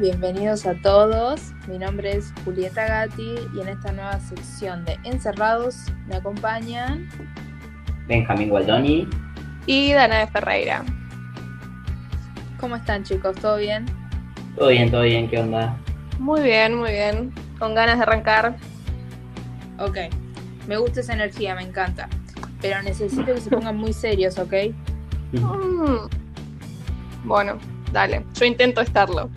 Bienvenidos a todos. Mi nombre es Julieta Gatti y en esta nueva sección de Encerrados me acompañan Benjamín Gualdoni y Dana de Ferreira. ¿Cómo están chicos? ¿Todo bien? Todo bien, todo bien, ¿qué onda? Muy bien, muy bien. Con ganas de arrancar. Ok, me gusta esa energía, me encanta. Pero necesito que se pongan muy serios, ¿ok? Mm. Bueno, dale. Yo intento estarlo.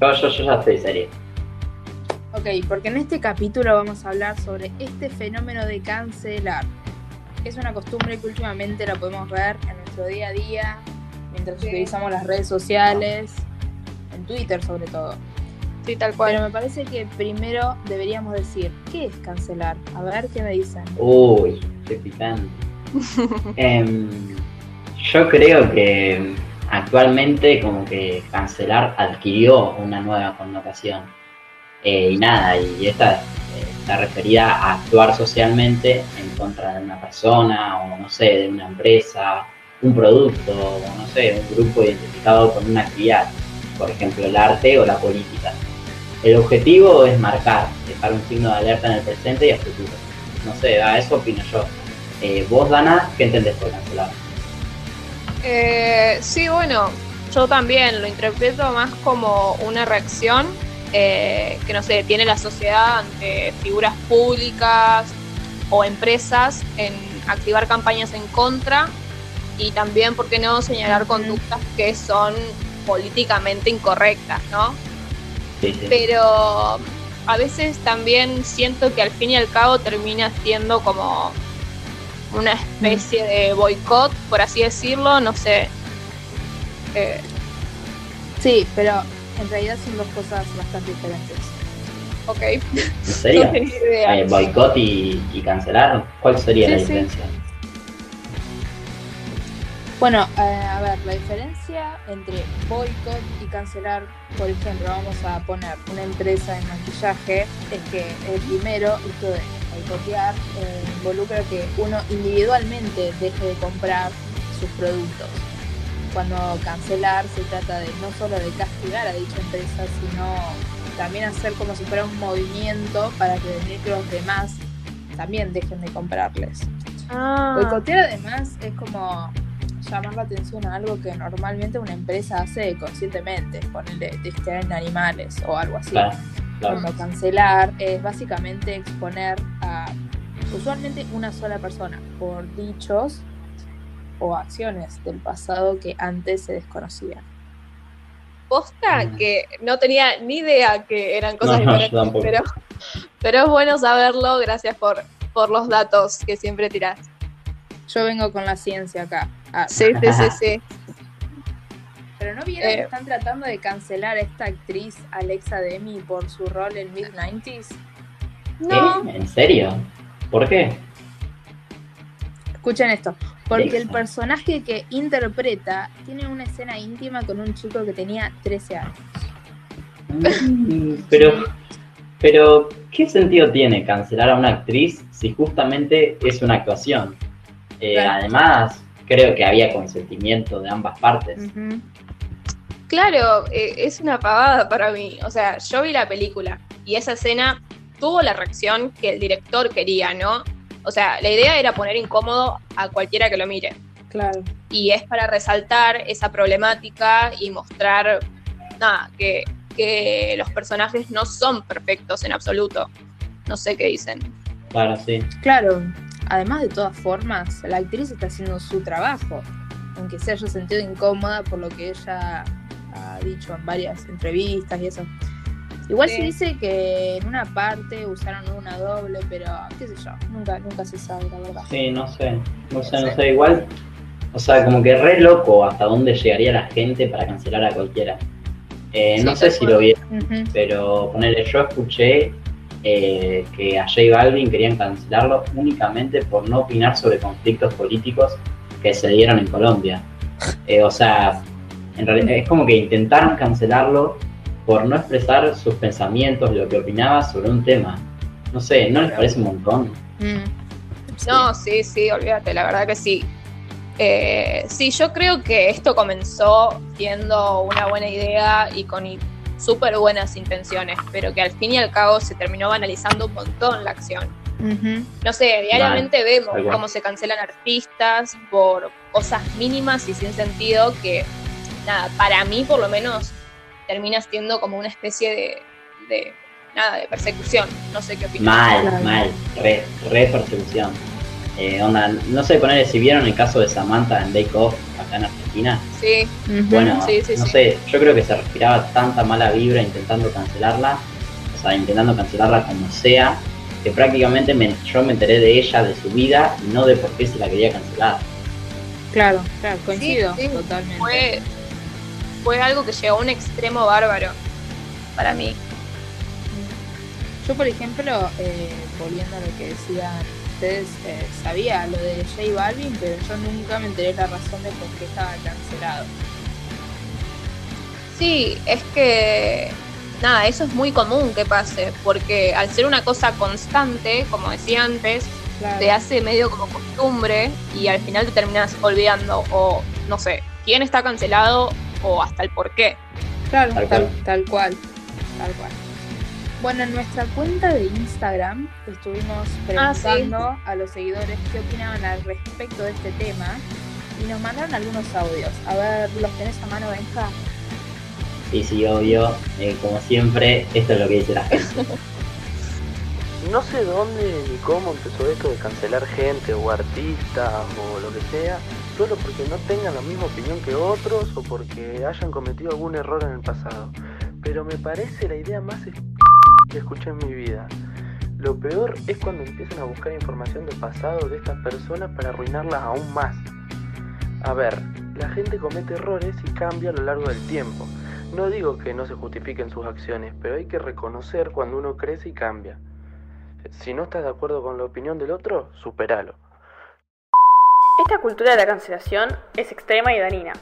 Yo, yo, yo ya estoy serio. Ok, porque en este capítulo vamos a hablar sobre este fenómeno de cancelar. Es una costumbre que últimamente la podemos ver en nuestro día a día, mientras utilizamos las redes sociales, en Twitter sobre todo. Sí, tal cual. Pero me parece que primero deberíamos decir, ¿qué es cancelar? A ver qué me dicen. Uy, qué picante. Em, yo creo que actualmente como que cancelar adquirió una nueva connotación. Eh, y nada, y esta eh, está referida a actuar socialmente en contra de una persona o no sé, de una empresa, un producto o no sé, un grupo identificado con una actividad, por ejemplo el arte o la política. El objetivo es marcar, dejar un signo de alerta en el presente y a futuro. No sé, a eso opino yo. Eh, vos, Dana, ¿qué entendés por cancelar? Eh, sí, bueno, yo también lo interpreto más como una reacción eh, que, no sé, tiene la sociedad ante figuras públicas o empresas en activar campañas en contra y también, ¿por qué no?, señalar conductas que son políticamente incorrectas, ¿no? Sí, sí. Pero a veces también siento que al fin y al cabo termina siendo como una especie de boicot, por así decirlo, no sé. Eh, Sí, pero en realidad son dos cosas bastante diferentes. ok. ¿En serio? No tenía idea. Eh, ¿Boicot y, y cancelar? ¿Cuál sería Sí, la sí. diferencia? Bueno, eh, a ver, la diferencia entre boicot y cancelar, por ejemplo, vamos a poner una empresa de maquillaje, es que el primero, esto de boicotear, eh, involucra que uno individualmente deje de comprar sus productos. Cuando cancelar se trata de no solo de castigar a dicha empresa, sino también hacer como si fuera un movimiento para que los demás también dejen de comprarles. Ah, Boicotear además es como llamar la atención a algo que normalmente una empresa hace conscientemente, ponerle testear en animales o algo así. Claro, claro. Como cancelar es básicamente exponer a usualmente una sola persona por dichos o acciones del pasado que antes se desconocían. posta Mm. que no tenía ni idea que eran cosas No, diferentes, pero, pero es bueno saberlo, gracias por, por los datos que siempre tirás. Yo vengo con la ciencia acá. Ah, Sí, sí, sí, sí. Pero no vieron que Eh. están tratando de cancelar a esta actriz Alexa Demi por su rol en Mid-90s. No, ¿Eh? ¿En serio? ¿Por qué? Escuchen esto, porque el personaje que interpreta tiene una escena íntima con un chico que tenía 13 años. Mm, Pero, pero, ¿qué sentido tiene cancelar a una actriz si justamente es una actuación? Eh, Claro. Además, creo que había consentimiento de ambas partes. Ujú. Claro, eh, es una pavada para mí. O sea, yo vi la película y esa escena tuvo la reacción que el director quería, ¿no? O sea, la idea era poner incómodo a cualquiera que lo mire. Claro. Y es para resaltar esa problemática y mostrar, nada, que, que los personajes no son perfectos en absoluto. No sé qué dicen. Claro, sí. Claro, además de todas formas, la actriz está haciendo su trabajo, aunque se haya sentido incómoda por lo que ella ha dicho en varias entrevistas y eso. Igual Sí. se dice que en una parte usaron una doble, pero qué sé yo, nunca, nunca se sabe la verdad. Sí, no sé. No sé, no sé. Igual, o sea, como que re loco hasta dónde llegaría la gente para cancelar a cualquiera. Eh, Sí, no sé si lo vi, Ujú. pero ponele, yo escuché eh, que a J Balvin querían cancelarlo únicamente por no opinar sobre conflictos políticos que se dieron en Colombia. Eh, o sea, en realidad es como que intentaron cancelarlo por no expresar sus pensamientos, lo que opinaba sobre un tema. No sé, ¿no les parece un montón? Mm. No, sí, sí, olvídate, la verdad que sí. Eh, sí, yo creo que esto comenzó siendo una buena idea y con súper buenas intenciones, pero que al fin y al cabo se terminó banalizando un montón la acción. No sé, diariamente vemos cómo se cancelan artistas por cosas mínimas y sin sentido que, nada, para mí por lo menos termina siendo como una especie de, nada, de persecución. No sé qué opinas. Mal, mal, re, re persecución. Eh, onda, no sé, poner si vieron el caso de Samantha en Bake Off acá en Argentina. Sí. Bueno, no sé, yo creo que se respiraba tanta mala vibra intentando cancelarla, o sea, intentando cancelarla como sea, que prácticamente yo me enteré de ella, de su vida, y no de por qué se la quería cancelar. Claro, claro, coincido totalmente. Fue, fue algo que llegó a un extremo bárbaro para mí. Yo, por ejemplo, eh, volviendo a lo que decían ustedes, eh, sabía lo de J Balvin, pero yo nunca me enteré la razón de por qué estaba cancelado. Sí, es que nada, eso es muy común que pase, porque al ser una cosa constante, como decía antes, te hace medio como costumbre y al final te terminas olvidando o no sé, quién está cancelado o hasta el por qué. Claro, tal, cual. tal cual. Tal cual. Bueno, en nuestra cuenta de Instagram estuvimos ah, preguntando a los seguidores qué opinaban al respecto de este tema y nos mandaron algunos audios. A ver, ¿los tenés a mano, Benja? Sí, sí, obvio. Eh, como siempre, esto es lo que dice la gente. no sé dónde ni cómo empezó esto de cancelar gente o artistas o lo que sea, solo porque no tengan la misma opinión que otros o porque hayan cometido algún error en el pasado. Pero me parece la idea más que escuché en mi vida. Lo peor es cuando empiezan a buscar información del pasado de estas personas para arruinarlas aún más. A ver, la gente comete errores y cambia a lo largo del tiempo. No digo que no se justifiquen sus acciones, pero hay que reconocer cuando uno crece y cambia. Si no estás de acuerdo con la opinión del otro, superalo. Esta cultura de la cancelación es extrema y dañina,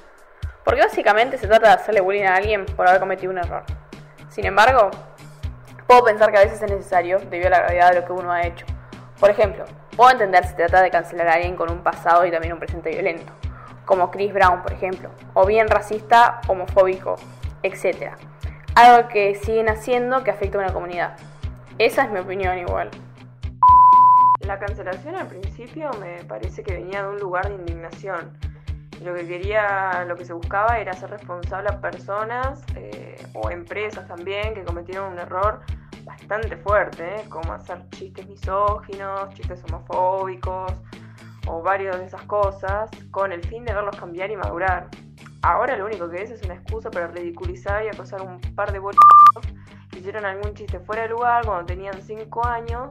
porque básicamente se trata de hacerle bullying a alguien por haber cometido un error. Sin embargo, puedo pensar que a veces es necesario debido a la gravedad de lo que uno ha hecho. Por ejemplo, puedo entender si trata de cancelar a alguien con un pasado y también un presente violento, como Chris Brown, por ejemplo, o bien racista, homofóbico, etc. Algo que siguen haciendo que afecta a una comunidad. Esa es mi opinión igual. La cancelación al principio me parece que venía de un lugar de indignación. Lo que quería, lo que se buscaba era hacer responsable a personas eh, o empresas también que cometieron un error bastante fuerte, ¿eh? como hacer chistes misóginos, chistes homofóbicos o varios de esas cosas, con el fin de verlos cambiar y madurar. Ahora lo único que es es una excusa para ridiculizar y acosar un par de que hicieron algún chiste fuera de lugar cuando tenían 5 años,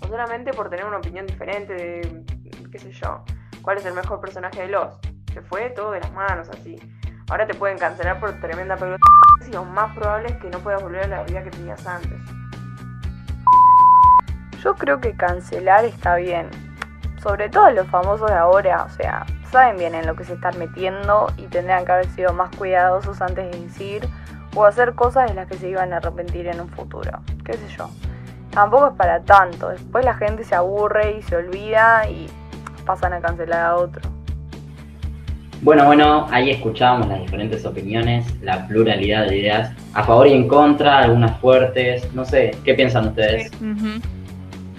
o solamente por tener una opinión diferente de, qué sé yo, cuál es el mejor personaje de los. Se fue todo de las manos así. Ahora te pueden cancelar por tremenda pelota y lo más probable es que no puedas volver a la vida que tenías antes. Yo creo que cancelar está bien. Sobre todo los famosos de ahora, o sea, saben bien en lo que se están metiendo y tendrían que haber sido más cuidadosos antes de decir o hacer cosas de las que se iban a arrepentir en un futuro. ¿Qué sé yo? Tampoco es para tanto. Después la gente se aburre y se olvida y pasan a cancelar a otro. Bueno, bueno, ahí escuchábamos las diferentes opiniones, la pluralidad de ideas, a favor y en contra, algunas fuertes, no sé, ¿qué piensan ustedes?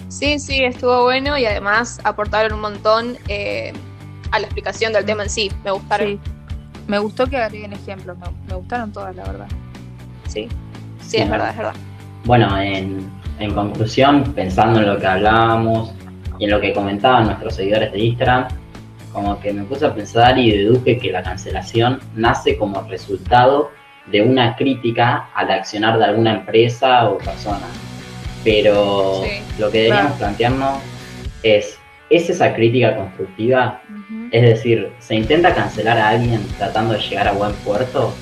Sí, sí, estuvo bueno y además aportaron un montón eh, a la explicación del tema en sí. Me gustaron. Me gustó que agreguen ejemplos, me, gustaron todas, la verdad. Sí, sí, es verdad, es verdad. Bueno, en, en conclusión, pensando en lo que hablábamos y en lo que comentaban nuestros seguidores de Instagram, como que me puse a pensar y deduje que la cancelación nace como resultado de una crítica al accionar de alguna empresa o persona. Pero lo que deberíamos plantearnos es, ¿es esa crítica constructiva? Es decir, ¿se intenta cancelar a alguien tratando de llegar a buen puerto?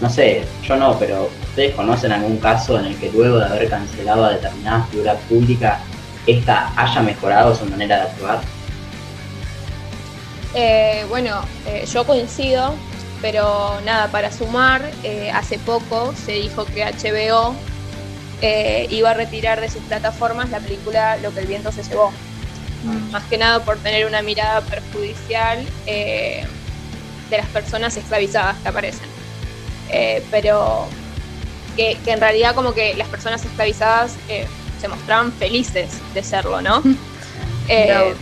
No sé, yo no, pero ¿ustedes conocen algún caso en el que luego de haber cancelado a determinada figura pública, esta haya mejorado su manera de actuar? Eh, bueno, eh, yo coincido, pero nada, para sumar, eh, hace poco se dijo que HBO iba a retirar de sus plataformas la película Lo que el viento se llevó. más que nada por tener una mirada perjudicial eh, de las personas esclavizadas que aparecen. Eh, pero que, que en realidad como que las personas esclavizadas eh, se mostraban felices de serlo, ¿no? Eh,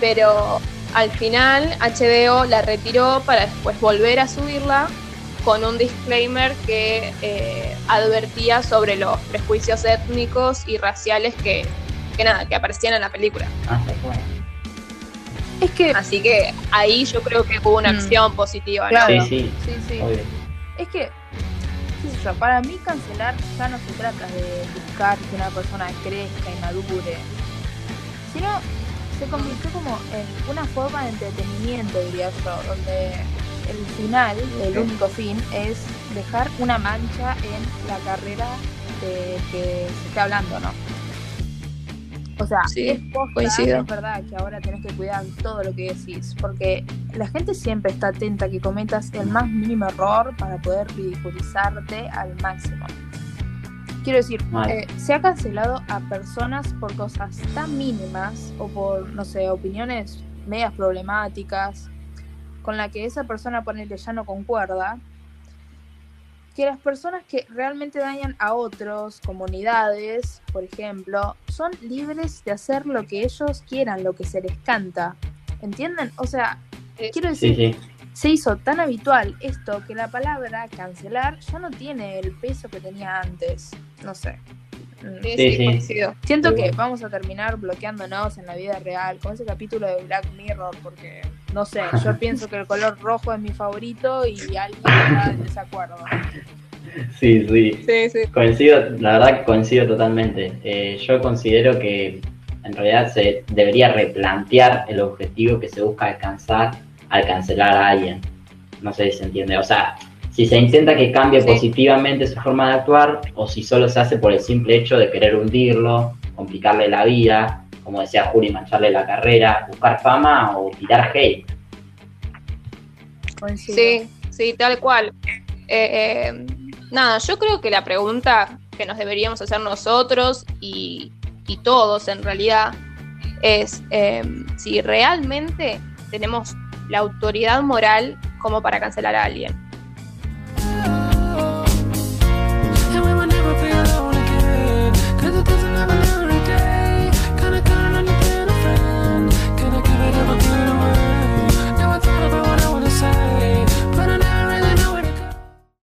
pero al final HBO la retiró para después volver a subirla con un disclaimer que eh, advertía sobre los prejuicios étnicos y raciales que, que nada, que aparecían en la película. Ah, bueno. Es que, Así que ahí yo creo que hubo una Mm. acción positiva, ¿no? Claro. Sí, sí, sí, sí. Es que, qué sé yo, para mí cancelar ya no se trata de buscar que una persona crezca y madure, sino se convirtió como en una forma de entretenimiento, diría yo, donde el final, el único fin, es dejar una mancha en la carrera de que se está hablando, ¿no? O sea, Sí, es posta, coincido. es verdad que ahora tenés que cuidar todo lo que decís, porque la gente siempre está atenta a que cometas el más mínimo error para poder ridiculizarte al máximo. Quiero decir, eh, se ha cancelado a personas por cosas tan mínimas o por, no sé, opiniones medias problemáticas con la que esa persona ponele ya no concuerda, que las personas que realmente dañan a otros, comunidades, por ejemplo, son libres de hacer lo que ellos quieran, lo que se les canta. ¿Entienden? O sea, Sí. quiero decir, Sí, sí. se hizo tan habitual esto que la palabra cancelar ya no tiene el peso que tenía antes. No sé. Mm. Sí, Sí, sí, sí. coincido. Siento que vamos a terminar bloqueándonos en la vida real con ese capítulo de Black Mirror porque, no sé, yo pienso que el color rojo es mi favorito y alguien está en desacuerdo. Sí, sí. Sí, sí. Coincido, la verdad que coincido totalmente. Eh, yo considero que en realidad se debería replantear el objetivo que se busca alcanzar al cancelar a alguien. No sé si se entiende. O sea, si se intenta que cambie Sí. positivamente su forma de actuar o si solo se hace por el simple hecho de querer hundirlo, complicarle la vida, como decía Juli, mancharle la carrera, buscar fama o tirar hate. Sí, sí, tal cual. Eh, eh, nada, yo creo que la pregunta que nos deberíamos hacer nosotros y, y todos en realidad es eh, si realmente tenemos la autoridad moral como para cancelar a alguien.